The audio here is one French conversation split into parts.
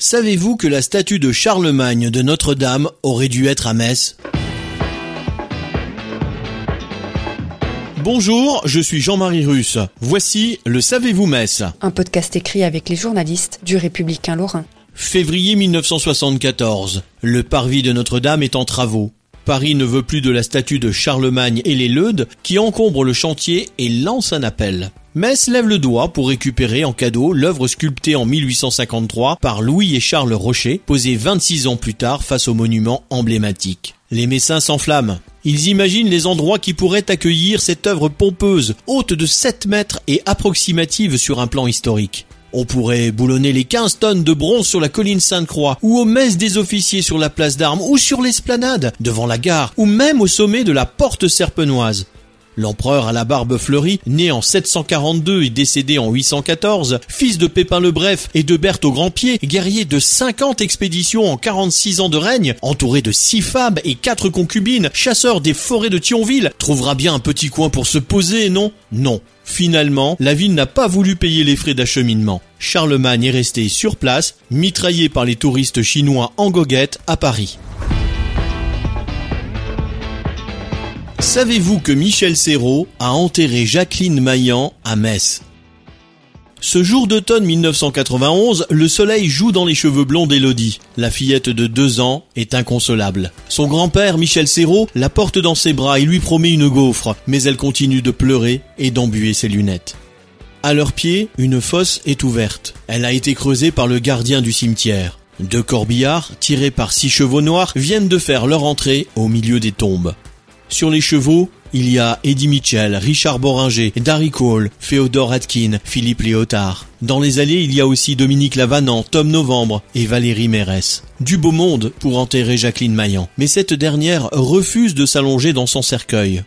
Savez-vous que la statue de Charlemagne de Notre-Dame aurait dû être à Metz? Bonjour, je suis Jean-Marie Russe. Voici le Savez-vous Metz? Un podcast écrit avec les journalistes du Républicain Lorrain. Février 1974. Le parvis de Notre-Dame est en travaux. Paris ne veut plus de la statue de Charlemagne et les Leudes qui encombrent le chantier et lance un appel. Metz lève le doigt pour récupérer en cadeau l'œuvre sculptée en 1853 par Louis et Charles Rocher, posée 26 ans plus tard face au monument emblématique. Les Messins s'enflamment. Ils imaginent les endroits qui pourraient accueillir cette œuvre pompeuse, haute de 7 mètres et approximative sur un plan historique. On pourrait boulonner les 15 tonnes de bronze sur la colline Sainte-Croix, ou aux messes des officiers sur la place d'armes, ou sur l'esplanade, devant la gare, ou même au sommet de la porte serpenoise. L'empereur à la barbe fleurie, né en 742 et décédé en 814, fils de Pépin le Bref et de Berthe au Grand Pied, guerrier de 50 expéditions en 46 ans de règne, entouré de six femmes et quatre concubines, chasseur des forêts de Thionville, trouvera bien un petit coin pour se poser, non? Non. Finalement, la ville n'a pas voulu payer les frais d'acheminement. Charlemagne est resté sur place, mitraillé par les touristes chinois en goguette à Paris. Savez-vous que Michel Serrault a enterré Jacqueline Maillan à Metz? Ce jour d'automne 1991, le soleil joue dans les cheveux blonds d'Élodie. La fillette de deux ans est inconsolable. Son grand-père, Michel Serrault, la porte dans ses bras et lui promet une gaufre, mais elle continue de pleurer et d'embuer ses lunettes. À leurs pieds, une fosse est ouverte. Elle a été creusée par le gardien du cimetière. Deux corbillards, tirés par six chevaux noirs, viennent de faire leur entrée au milieu des tombes. Sur les chevaux, il y a Eddie Mitchell, Richard Boringer, Darry Cole, Féodore Atkin, Philippe Léotard. Dans les allées, il y a aussi Dominique Lavanant, Tom Novembre et Valérie Mérès. Du beau monde pour enterrer Jacqueline Maillan. Mais cette dernière refuse de s'allonger dans son cercueil.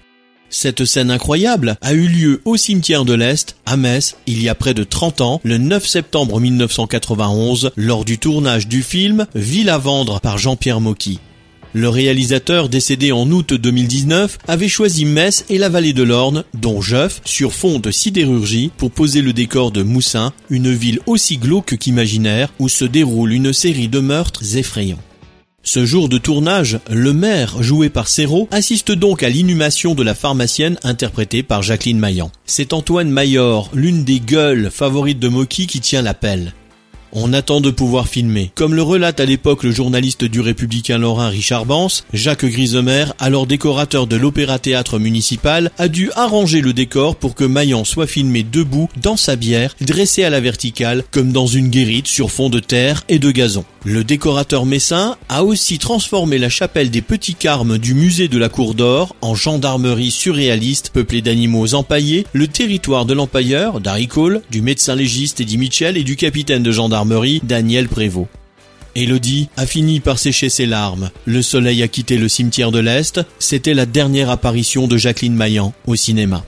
Cette scène incroyable a eu lieu au cimetière de l'Est, à Metz, il y a près de 30 ans, le 9 septembre 1991, lors du tournage du film Ville à vendre par Jean-Pierre Mocky. Le réalisateur décédé en août 2019 avait choisi Metz et la vallée de l'Orne, dont Jeuf, sur fond de sidérurgie, pour poser le décor de Moussin, une ville aussi glauque qu'imaginaire où se déroule une série de meurtres effrayants. Ce jour de tournage, le maire, joué par Serrault, assiste donc à l'inhumation de la pharmacienne interprétée par Jacqueline Maillan. C'est Antoine Mayor, l'une des gueules favorites de Mocky qui tient l'appel. On attend de pouvoir filmer. Comme le relate à l'époque le journaliste du Républicain Lorrain Richard Bance, Jacques Grisemer, alors décorateur de l'Opéra-Théâtre municipal, a dû arranger le décor pour que Maillan soit filmé debout dans sa bière, dressé à la verticale, comme dans une guérite sur fond de terre et de gazon. Le décorateur messin a aussi transformé la chapelle des Petits Carmes du musée de la Cour d'Or en gendarmerie surréaliste peuplée d'animaux empaillés, le territoire de l'empailleur, Darry Cole, du médecin légiste Eddie Mitchell et du capitaine de gendarmerie, Daniel Prévost. Elodie a fini par sécher ses larmes. Le soleil a quitté le cimetière de l'Est. C'était la dernière apparition de Jacqueline Maillan au cinéma.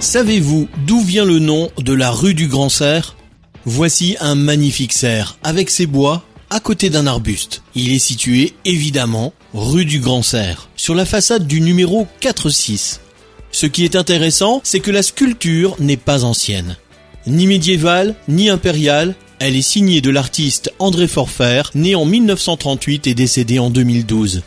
Savez-vous d'où vient le nom de la rue du Grand Cerf Voici un magnifique cerf avec ses bois à côté d'un arbuste. Il est situé évidemment rue du Grand Cerf, sur la façade du numéro 4-6. Ce qui est intéressant, c'est que la sculpture n'est pas ancienne. Ni médiévale, ni impériale, elle est signée de l'artiste André Forfer, né en 1938 et décédé en 2012.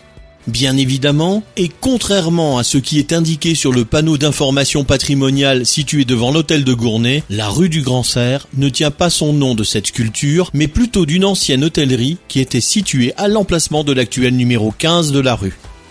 Bien évidemment, et contrairement à ce qui est indiqué sur le panneau d'information patrimoniale situé devant l'hôtel de Gournay, la rue du Grand Cerf ne tient pas son nom de cette sculpture, mais plutôt d'une ancienne hôtellerie qui était située à l'emplacement de l'actuel numéro 15 de la rue.